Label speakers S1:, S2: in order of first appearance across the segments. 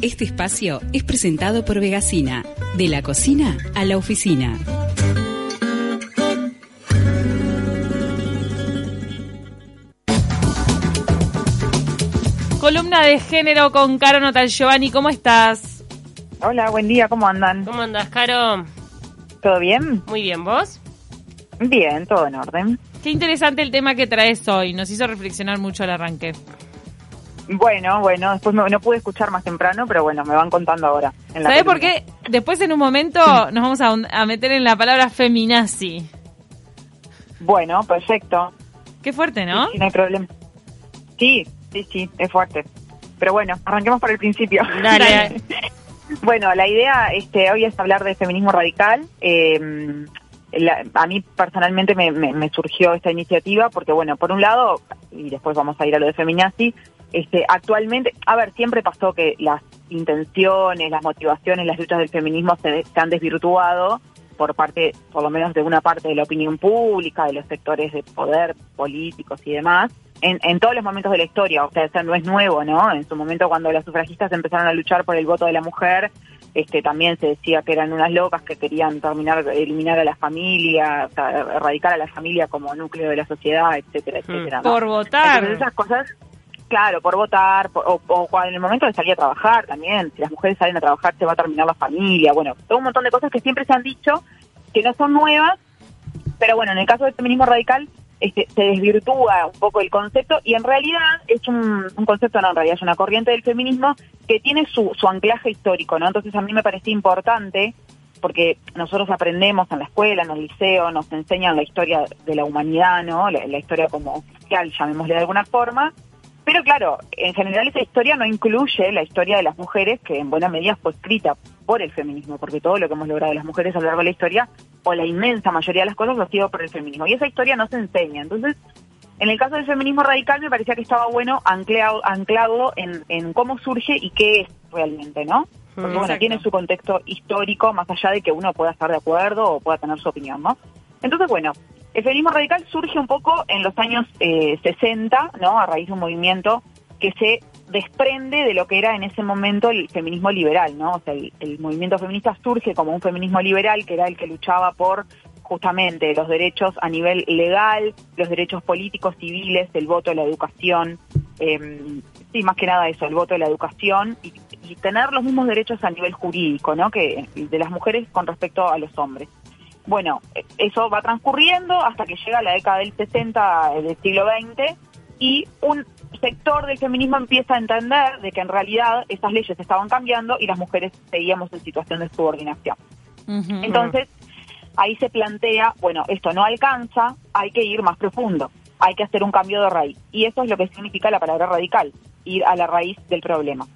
S1: Este espacio es presentado por Vegasina, de la cocina a la oficina.
S2: Columna de género con Caro Notal Giovanni, ¿cómo estás?
S3: Hola, buen día, ¿cómo andan?
S2: ¿Cómo andas, Caro?
S3: ¿Todo bien?
S2: Muy bien, ¿vos?
S3: Bien, todo en orden.
S2: Qué interesante el tema que traes hoy, nos hizo reflexionar mucho al arranque.
S3: Bueno, bueno, después no, no pude escuchar más temprano, pero bueno, me van contando ahora.
S2: ¿Sabés por qué? Después en un momento nos vamos a, a meter en la palabra feminazi.
S3: Bueno, perfecto.
S2: Qué fuerte, ¿no?
S3: Sí, no hay problema. Sí, sí, sí, es fuerte. Pero bueno, arranquemos por el principio.
S2: Dale.
S3: Bueno, la idea este, hoy es hablar de feminismo radical. Eh, la- a mí personalmente me, me- me surgió esta iniciativa porque, bueno, por un lado, y después vamos a ir a lo de feminazi, este, actualmente, a ver, siempre pasó que las intenciones, las motivaciones, las luchas del feminismo se, se han desvirtuado por parte, por lo menos de una parte de la opinión pública, de los sectores de poder políticos y demás, en, en todos los momentos de la historia. O sea, eso no es nuevo, ¿no? En su momento, cuando las sufragistas empezaron a luchar por el voto de la mujer, este también se decía que eran unas locas que querían terminar, eliminar a la familia, o sea, erradicar a la familia como núcleo de la sociedad, etcétera, etcétera. ¿no?
S2: Por votar.
S3: Entonces esas cosas, claro, por votar, por- o, o en el momento de salir a trabajar también, si las mujeres salen a trabajar se va a terminar la familia, bueno, todo un montón de cosas que siempre se han dicho que no son nuevas, pero bueno, en el caso del feminismo radical este, se desvirtúa un poco el concepto y en realidad es un, concepto, no, en realidad es una corriente del feminismo que tiene su, su anclaje histórico, ¿no? Entonces a mí me parecía importante porque nosotros aprendemos en la escuela, en el liceo, nos enseñan la historia de la humanidad, ¿no? La historia como oficial, llamémosle de alguna forma. Pero claro, en general esa historia no incluye la historia de las mujeres, que en buena medida fue escrita por el feminismo, porque todo lo que hemos logrado las mujeres a lo largo de la historia, o la inmensa mayoría de las cosas, ha sido por el feminismo. Y esa historia no se enseña. Entonces, en el caso del feminismo radical me parecía que estaba bueno anclado, anclado en, en cómo surge y qué es realmente, ¿no? Porque bueno, tiene su contexto histórico, más allá de que uno pueda estar de acuerdo o pueda tener su opinión, ¿no? Entonces, bueno, el feminismo radical surge un poco en los años eh, 60, ¿no? A raíz de un movimiento que se desprende de lo que era en ese momento el feminismo liberal, ¿no? O sea, el, movimiento feminista surge como un feminismo liberal, que era el que luchaba por justamente los derechos a nivel legal, los derechos políticos, civiles, el voto, la educación, eh, sí, más que nada eso, el voto, la educación y, y tener los mismos derechos a nivel jurídico, ¿no? Que de las mujeres con respecto a los hombres. Bueno, eh, eso va transcurriendo hasta que llega la década del 60 del siglo XX y un sector del feminismo empieza a entender de que en realidad esas leyes estaban cambiando y las mujeres seguíamos en situación de subordinación. Entonces, ahí se plantea, bueno, esto no alcanza, hay que ir más profundo, hay que hacer un cambio de raíz. Y eso es lo que significa la palabra radical, ir a la raíz del problema.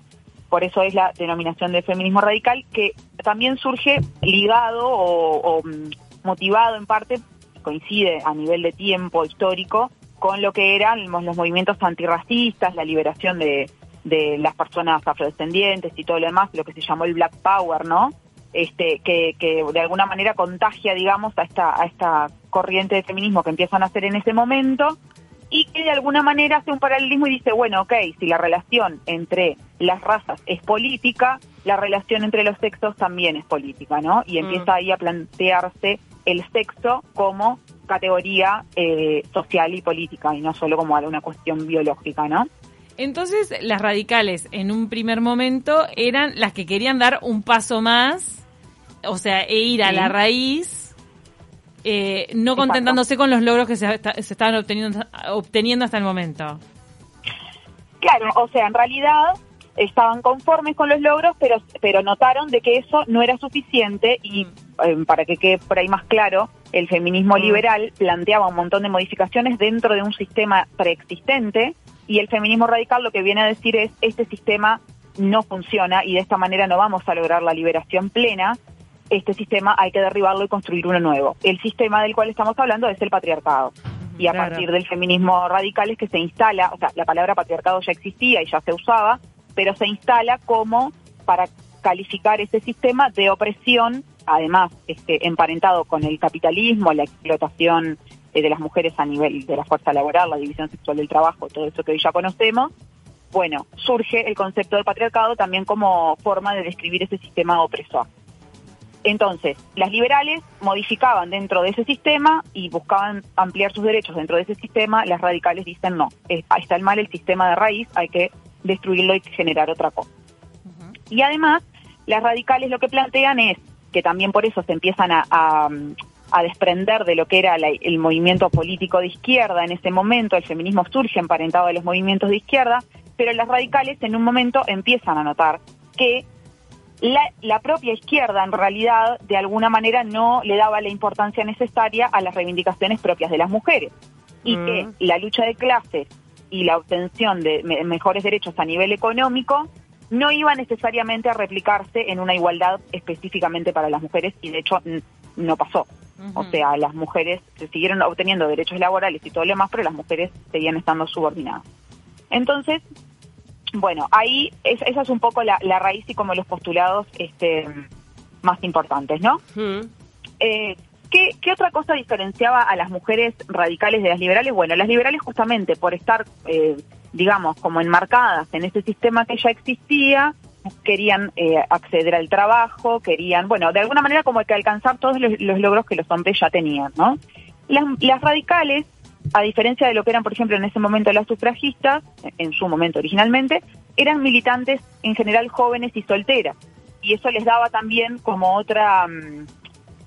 S3: Por eso es la denominación de feminismo radical, que también surge ligado o, o, mm, motivado en parte, coincide a nivel de tiempo histórico, con lo que eran los, movimientos antirracistas, la liberación de, de las personas afrodescendientes y todo lo demás, lo que se llamó el Black Power, ¿no? este, que, que de alguna manera contagia, digamos, a esta, a esta corriente de feminismo que empiezan a hacer en ese momento y que de alguna manera hace un paralelismo y dice, bueno, ok, si la relación entre las razas es política, la relación entre los sexos también es política, ¿no? Y empieza ahí a plantearse el sexo como categoría eh, social y política y no solo como una cuestión biológica, ¿no?
S2: Entonces, las radicales en un primer momento eran las que querían dar un paso más, o sea, e ir a
S3: Sí.
S2: la raíz, eh, no
S3: Exacto.
S2: contentándose con los logros que se, se estaban obteniendo, obteniendo hasta el momento.
S3: Claro, o sea, en realidad estaban conformes con los logros, pero, pero notaron de que eso no era suficiente y para que quede por ahí más claro, el feminismo
S2: Mm.
S3: liberal planteaba un montón de modificaciones dentro de un sistema preexistente y el feminismo radical lo que viene a decir es este sistema no funciona y de esta manera no vamos a lograr la liberación plena. Este sistema hay que derribarlo y construir uno nuevo. El sistema del cual estamos hablando es el patriarcado. Y a
S2: Claro.
S3: partir del feminismo radical es que se instala, o sea, la palabra patriarcado ya existía y ya se usaba, pero se instala como para calificar ese sistema de opresión, además este, emparentado con el capitalismo, la explotación eh, de las mujeres a nivel de la fuerza laboral, la división sexual del trabajo, todo eso que hoy ya conocemos, bueno, surge el concepto del patriarcado también como forma de describir ese sistema opresor. Entonces, las liberales modificaban dentro de ese sistema y buscaban ampliar sus derechos dentro de ese sistema, las radicales dicen no, está el mal el sistema de raíz, hay que destruirlo y generar otra cosa. Y además, las radicales lo que plantean es que también por eso se empiezan a, desprender de lo que era el movimiento político de izquierda en ese momento, el feminismo surge emparentado de los movimientos de izquierda, pero las radicales en un momento empiezan a notar que la, propia izquierda en realidad de alguna manera no le daba la importancia necesaria a las reivindicaciones propias de las mujeres y que mm. la lucha de clases y la obtención de mejores derechos a nivel económico no iba necesariamente a replicarse en una igualdad específicamente para las mujeres y de hecho no pasó. O sea, las mujeres se siguieron obteniendo derechos laborales y todo lo demás, pero las mujeres seguían estando subordinadas. Entonces, bueno, ahí esa es un poco la, raíz y como los postulados este, más importantes, ¿no? Eh, ¿qué, otra cosa diferenciaba a las mujeres radicales de las liberales? Bueno, las liberales justamente por estar, eh, digamos, como enmarcadas en ese sistema que ya existía, querían eh, acceder al trabajo, querían, bueno, de alguna manera como que alcanzar todos los, logros que los hombres ya tenían, ¿no? las radicales a diferencia de lo que eran, por ejemplo, en ese momento las sufragistas, en su momento originalmente, eran militantes en general jóvenes y solteras. Y eso les daba también como otra mm,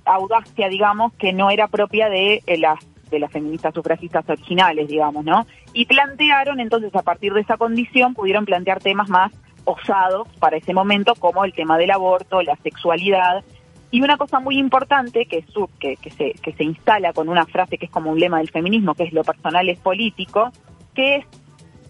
S3: audacia, digamos, que no era propia de eh, las de las feministas sufragistas originales, digamos, ¿no? Y plantearon, entonces, a partir de esa condición, pudieron plantear temas más osados para ese momento, como el tema del aborto, la sexualidad, y una cosa muy importante que, que, que, se, que se instala con una frase que es como un lema del feminismo, que es lo personal es político, que es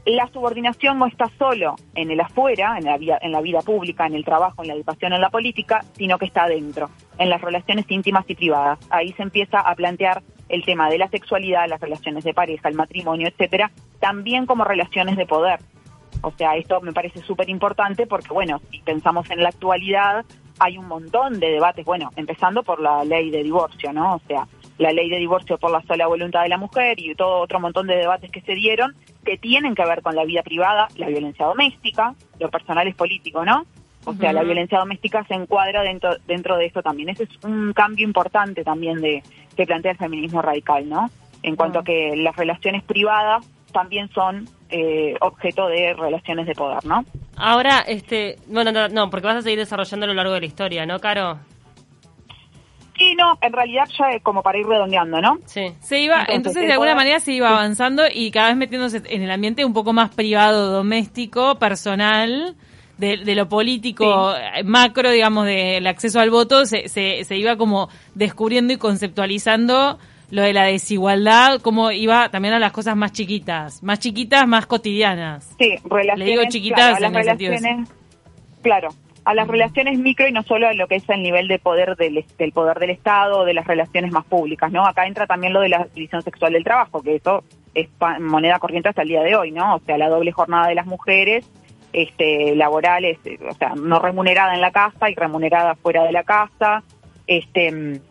S3: la subordinación no está solo en el afuera, en la, vida, en la vida pública, en el trabajo, en la educación, en la política, sino que está adentro, en las relaciones íntimas y privadas. Ahí se empieza a plantear el tema de la sexualidad, las relaciones de pareja, el matrimonio, etcétera, también como relaciones de poder. O sea, esto me parece súper importante porque, bueno, si pensamos en la actualidad, hay un montón de debates, bueno, empezando por la ley de divorcio, ¿no? O sea, la ley de divorcio por la sola voluntad de la mujer y todo otro montón de debates que se dieron que tienen que ver con la vida privada, la violencia doméstica, lo personal es político, ¿no? O sea, la violencia doméstica se encuadra dentro dentro de esto también. Ese es un cambio importante también de que plantea el feminismo radical, ¿no? En cuanto a que las relaciones privadas también son eh, objeto de relaciones de poder, ¿no?
S2: Ahora, este, bueno, no, no, porque vas a seguir desarrollando a lo largo de la historia, ¿no, Caro?
S3: Sí, no, en realidad ya como para ir redondeando, ¿no?
S2: Sí. Se iba, entonces, de alguna manera se iba avanzando y cada vez metiéndose en el ambiente un poco más privado, doméstico, personal, de, lo político macro, digamos, del acceso al voto, se, se, se iba como descubriendo y conceptualizando lo de la desigualdad, cómo iba también a las cosas más chiquitas, más chiquitas, más cotidianas.
S3: Sí, relaciones.
S2: Le digo chiquitas en las
S3: relaciones, Claro, a las relaciones micro y no solo a lo que es el nivel de poder del, del poder del Estado o de las relaciones más públicas, ¿no? Acá entra también lo de la división sexual del trabajo, que eso es moneda corriente hasta el día de hoy, ¿no? O sea, la doble jornada de las mujeres, este, laborales, o sea, no remunerada en la casa y remunerada fuera de la casa, este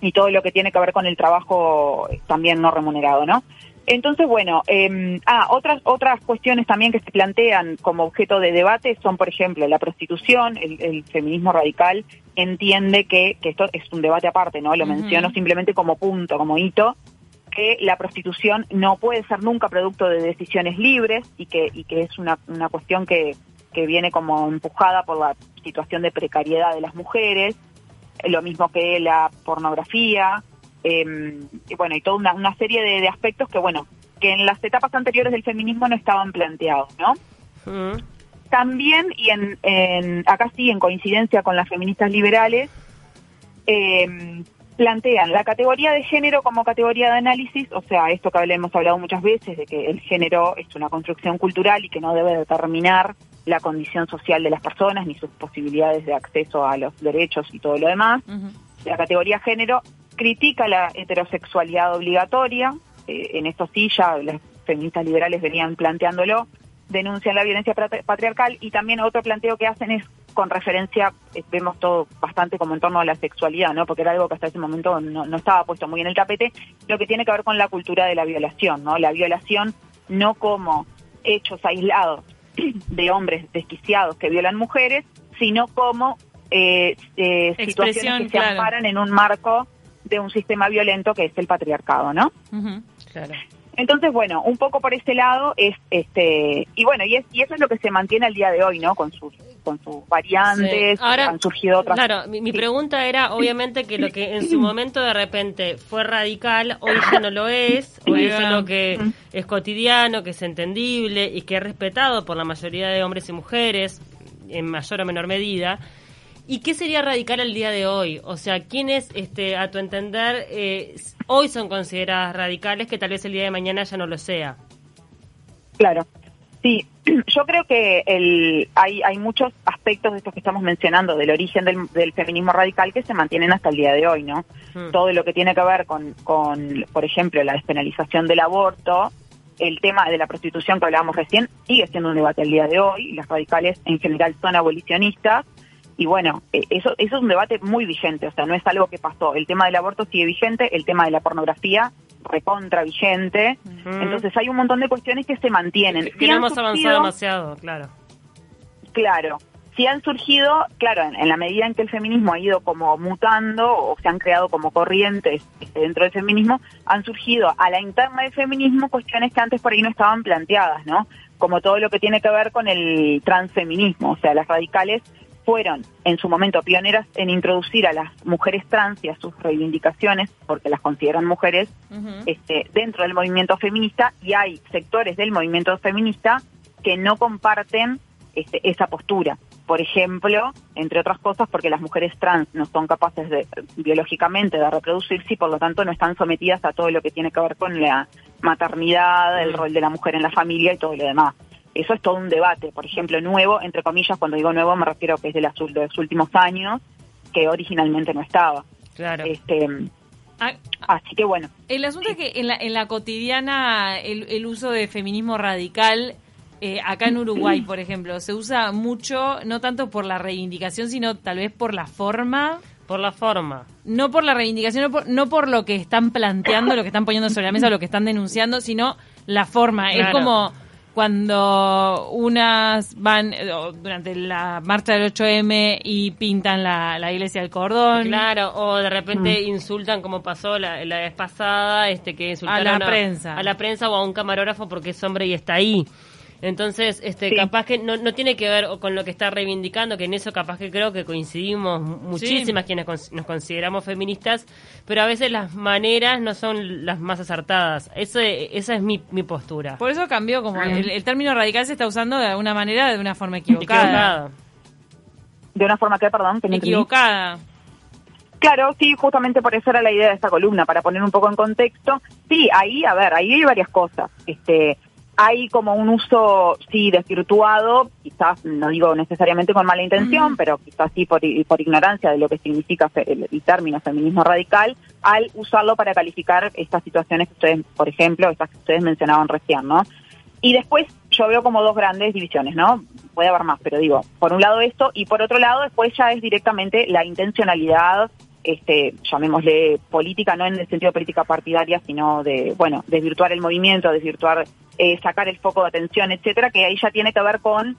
S3: y todo lo que tiene que ver con el trabajo también no remunerado, ¿no? Entonces, bueno, eh, ah, otras, otras cuestiones también que se plantean como objeto de debate son, por ejemplo, la prostitución, el, feminismo radical entiende que, que, esto es un debate aparte, ¿no? Lo menciono simplemente como punto, como hito, que la prostitución no puede ser nunca producto de decisiones libres y que, y que es una, una cuestión que, que viene como empujada por la situación de precariedad de las mujeres lo mismo que la pornografía, em, y bueno, y toda una, serie de, aspectos que, bueno, que en las etapas anteriores del feminismo no estaban planteados, ¿no? También, y en, acá sí, en coincidencia con las feministas liberales, em, plantean la categoría de género como categoría de análisis, o sea, esto que hemos hablado muchas veces, de que el género es una construcción cultural y que no debe determinar la condición social de las personas ni sus posibilidades de acceso a los derechos y todo lo demás. La categoría género critica la heterosexualidad obligatoria, eh, en esto sí ya las feministas liberales venían planteándolo, denuncian la violencia patriarcal y también otro planteo que hacen es con referencia, eh, vemos todo bastante como en torno a la sexualidad, ¿no? Porque era algo que hasta ese momento no, no estaba puesto muy en el tapete, lo que tiene que ver con la cultura de la violación, ¿no? La violación no como hechos aislados de hombres desquiciados que violan mujeres, sino como eh, eh, situaciones que se amparan en un marco de un sistema violento que es el patriarcado, ¿no? claro. Entonces, bueno, un poco por ese lado es este y bueno, y, es, y eso es lo que se mantiene al día de hoy, ¿no? Con sus con sus variantes,
S4: Ahora, han surgido otras. Claro, mi, pregunta era obviamente que lo que en su momento de repente fue radical, hoy ya no lo es, hoy es lo que es cotidiano, que es entendible y que es respetado por la mayoría de hombres y mujeres en mayor o menor medida. ¿Y qué sería radical el día de hoy? O sea, ¿quiénes, este, a tu entender, eh, hoy son consideradas radicales que tal vez el día de mañana ya no lo sea?
S3: Claro. Sí, yo creo que el, hay, hay muchos aspectos de estos que estamos mencionando del origen del, feminismo radical que se mantienen hasta el día de hoy, ¿no? Hmm. Todo lo que tiene que ver con, con, por ejemplo, la despenalización del aborto, el tema de la prostitución que hablábamos recién sigue siendo un debate al día de hoy. Las radicales en general son abolicionistas y bueno, e, eso, eso es un debate muy vigente, o sea, no es algo que pasó. El tema del aborto sigue vigente, el tema de la pornografía recontra vigente. Entonces hay un montón de cuestiones que se mantienen.
S4: Que, no hemos avanzado demasiado, claro.
S3: Claro. Si han surgido, claro, en, la medida en que el feminismo ha ido como mutando o se han creado como corrientes dentro del feminismo, han surgido a la interna del feminismo cuestiones que antes por ahí no estaban planteadas, ¿no? Como todo lo que tiene que ver con el transfeminismo, o sea, las radicales fueron en su momento pioneras en introducir a las mujeres trans y a sus reivindicaciones, porque las consideran mujeres, este, dentro del movimiento feminista y hay sectores del movimiento feminista que no comparten este, esa postura. Por ejemplo, entre otras cosas, porque las mujeres trans no son capaces de, biológicamente de reproducirse y por lo tanto no están sometidas a todo lo que tiene que ver con la maternidad, el rol de la mujer en la familia y todo lo demás eso es todo un debate, por ejemplo, nuevo, entre comillas, cuando digo nuevo me refiero a que es de, los últimos años, que originalmente no estaba.
S4: Claro.
S3: Este, ah, así que bueno.
S2: El asunto es que en la, en la cotidiana el, uso de feminismo radical, eh, acá en Uruguay, por ejemplo, se usa mucho, no tanto por la reivindicación, sino tal vez por la forma.
S4: Por la forma.
S2: No por la reivindicación, no por, no por lo que están planteando, lo que están poniendo sobre la mesa, lo que están denunciando, sino la forma. Es como cuando unas van eh, durante la marcha del 8M y pintan la, la iglesia del cordón.
S4: Claro, o de repente mm. insultan como pasó la, vez pasada, este que insultaron
S2: a la prensa.
S4: A la prensa o a un camarógrafo porque es hombre y está ahí. Entonces, este, capaz que no, no tiene que ver con lo que está reivindicando, que en eso capaz que creo que coincidimos muchísimas quienes nos consideramos feministas, pero a veces las maneras no son las más acertadas. Eso, esa es mi, mi postura.
S2: Por eso cambió, como el, término radical se está usando de alguna manera, de una forma equivocada.
S3: ¿De una forma que, perdón? Que
S2: equivocada.
S3: Claro, sí, justamente por eso era la idea de esta columna, para poner un poco en contexto. Sí, ahí, a ver, ahí hay varias cosas. Este, hay como un uso, sí, desvirtuado, quizás no digo necesariamente con mala intención, pero quizás sí por, por, ignorancia de lo que significa el, término feminismo radical, al usarlo para calificar estas situaciones que ustedes, por ejemplo, estas que ustedes mencionaban recién, ¿no? Y después yo veo como dos grandes divisiones, ¿no? Puede haber más, pero digo, por un lado esto y por otro lado después ya es directamente la intencionalidad este, llamémosle política, no en el sentido de política partidaria, sino de, bueno, desvirtuar el movimiento, desvirtuar, eh, sacar el foco de atención, etcétera, que ahí ya tiene que ver con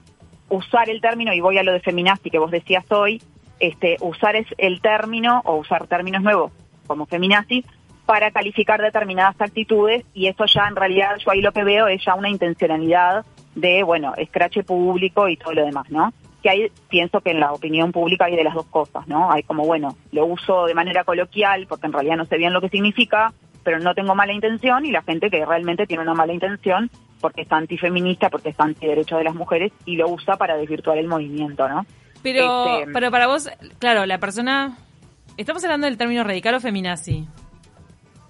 S3: usar el término, y voy a lo de feminazi que vos decías hoy, este, usar es el término o usar términos nuevos como feminazi para calificar determinadas actitudes y eso ya en realidad yo ahí lo que veo es ya una intencionalidad de, bueno, escrache público y todo lo demás, ¿no? Que hay, pienso que en la opinión pública hay de las dos cosas, ¿no? Hay como, bueno, lo uso de manera coloquial porque en realidad no sé bien lo que significa, pero no tengo mala intención y la gente que realmente tiene una mala intención porque es antifeminista, porque es antiderecho de las mujeres y lo usa para desvirtuar el movimiento, ¿no?
S2: Pero, este, pero para vos, claro, la persona... Estamos hablando del término radical o feminazi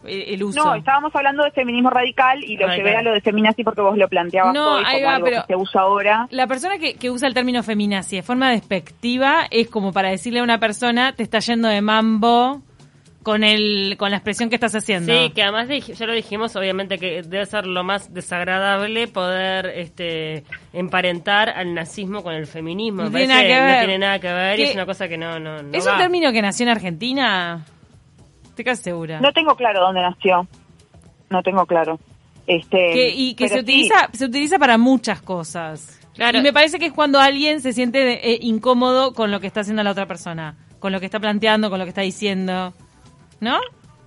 S2: el uso.
S3: No, estábamos hablando de feminismo radical y lo llevé a lo de feminazi porque vos lo planteabas no, hoy como algo que se usa ahora.
S2: La persona que, que usa el término feminazi de forma despectiva es como para decirle a una persona te está yendo de mambo con el con la expresión que estás haciendo.
S4: Sí, que además ya lo dijimos, obviamente que debe ser lo más desagradable poder este emparentar al nazismo con el feminismo.
S2: No, tiene nada, que ver.
S4: no tiene nada que ver y es una cosa que no no,
S2: ¿Es un término que nació en Argentina? ¿Te segura?
S3: No tengo claro dónde nació. No tengo claro. Este,
S2: y que se utiliza, se utiliza para muchas cosas. Y me parece que es cuando alguien se siente eh, incómodo con lo que está haciendo la otra persona, con lo que está planteando, con lo que está diciendo, ¿no?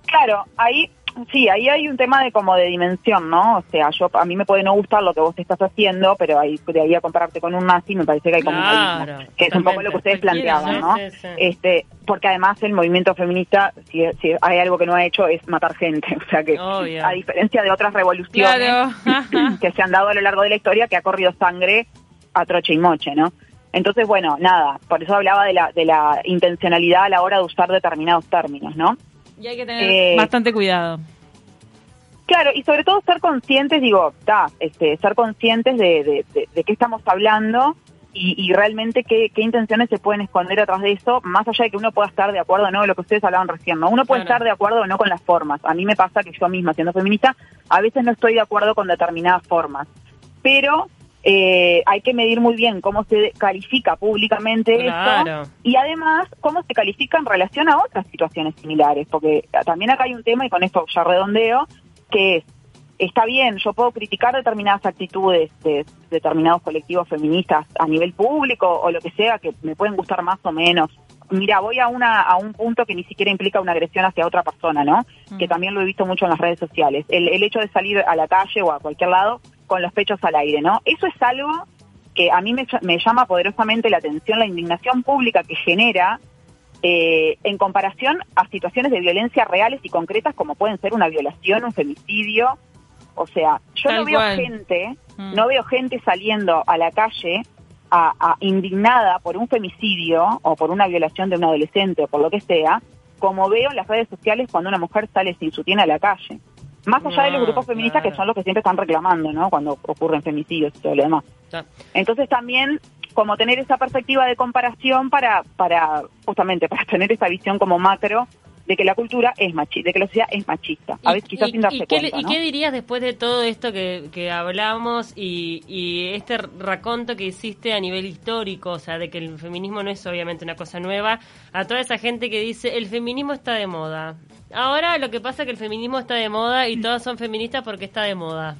S3: Claro, ahí Sí, ahí hay un tema de como de dimensión, ¿no? O sea, yo a mí me puede no gustar lo que vos estás haciendo, pero ahí de ahí a compararte con un nazi me parece que hay como un que es un poco lo que ustedes planteaban, ¿no? Este, porque además el movimiento feminista, si, si, hay algo que no ha hecho es matar gente, o sea que a diferencia de otras revoluciones que se han dado a lo largo de la historia, que ha corrido sangre a troche y moche, ¿no? Entonces, bueno, nada, por eso hablaba de la, de la intencionalidad a la hora de usar determinados términos, ¿no?
S2: Y hay que tener eh, bastante cuidado.
S3: Claro, y sobre todo ser conscientes, digo, está, este, ser conscientes de, de, qué estamos hablando y, realmente qué, intenciones se pueden esconder atrás de eso, más allá de que uno pueda estar de acuerdo o no, lo que ustedes hablaban recién, ¿no? Uno puede estar de acuerdo o no con las formas. A mí me pasa que yo misma, siendo feminista, a veces no estoy de acuerdo con determinadas formas. Pero eh, hay que medir muy bien cómo se califica públicamente esto y además cómo se califica en relación a otras situaciones similares, porque también acá hay un tema, y con esto ya redondeo, que es, está bien, yo puedo criticar determinadas actitudes de determinados colectivos feministas a nivel público o lo que sea, que me pueden gustar más o menos. Mira, voy a, una, a un punto que ni siquiera implica una agresión hacia otra persona, ¿no? Que también lo he visto mucho en las redes sociales. El, el hecho de salir a la calle o a cualquier lado con los pechos al aire, ¿no? Eso es algo que a mí me, llama poderosamente la atención, la indignación pública que genera eh, en comparación a situaciones de violencia reales y concretas como pueden ser una violación, un femicidio. O sea, yo no veo gente, mm. no veo gente saliendo a la calle a, indignada por un femicidio o por una violación de un adolescente o por lo que sea, como veo en las redes sociales cuando una mujer sale sin su tienda a la calle. Más allá de los grupos feministas que son los que siempre están reclamando, ¿no? Cuando ocurren femicidios y todo lo demás. Entonces también como tener esa perspectiva de comparación para, para justamente para tener esa visión como macro de que la cultura es machista, de que la sociedad es machista. A veces quizás sin darse
S4: y
S3: cuenta.
S4: ¿Y qué dirías después de todo esto que, que hablamos y, y este raconto que hiciste a nivel histórico, o sea, de que el feminismo no es obviamente una cosa nueva, a toda esa gente que dice el feminismo está de moda? Ahora lo que pasa es que el feminismo está de moda y todas son feministas porque está de moda.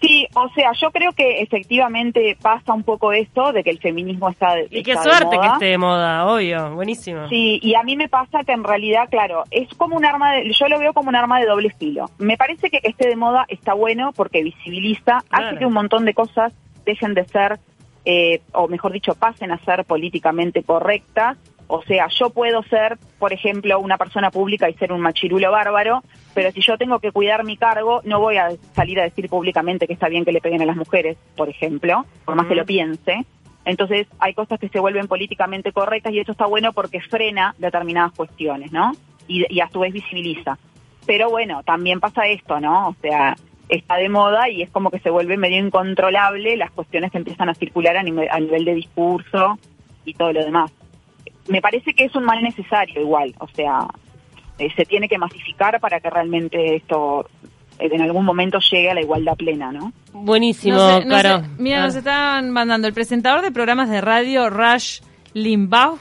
S3: Sí, o sea, yo creo que efectivamente pasa un poco esto de que el feminismo está de
S4: Y qué suerte que esté de moda, obvio, buenísimo.
S3: Sí, y a mí me pasa que en realidad, claro, es como un arma, de, yo lo veo como un arma de doble filo. Me parece que que esté de moda está bueno porque visibiliza, hace que un montón de cosas dejen de ser, eh, o mejor dicho, pasen a ser políticamente correctas o sea, yo puedo ser, por ejemplo, una persona pública y ser un machirulo bárbaro, pero si yo tengo que cuidar mi cargo, no voy a salir a decir públicamente que está bien que le peguen a las mujeres, por ejemplo, por más que lo piense. Entonces, hay cosas que se vuelven políticamente correctas y eso está bueno porque frena determinadas cuestiones, ¿no? Y, y a su vez visibiliza. Pero bueno, también pasa esto, ¿no? O sea, está de moda y es como que se vuelve medio incontrolable las cuestiones que empiezan a circular a nivel, a nivel de discurso y todo lo demás me parece que es un mal necesario igual, o sea, eh, se tiene que masificar para que realmente esto eh, en algún momento llegue a la igualdad plena, ¿no?
S4: Buenísimo,
S2: claro. mira, nos están mandando el presentador de programas de radio, Rush Limbaugh,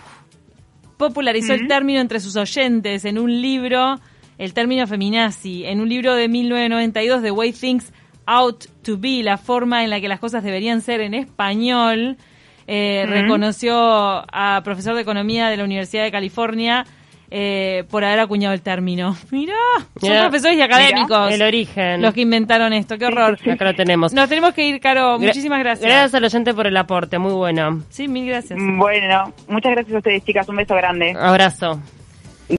S2: popularizó el término entre sus oyentes en un libro, el término feminazi, en un libro de 1992 de Way Things Out to Be, la forma en la que las cosas deberían ser en español eh, reconoció a profesor de economía de la Universidad de California eh, por haber acuñado el término. Mirá, son profesores y académicos.
S4: el origen.
S2: Los que inventaron esto, qué horror.
S4: Acá lo tenemos.
S2: Nos tenemos que ir, Caro. Muchísimas gracias.
S4: Gracias al oyente por el aporte, muy bueno.
S2: Sí, mil gracias.
S3: Bueno, muchas gracias a ustedes, chicas. Un beso grande.
S4: Abrazo.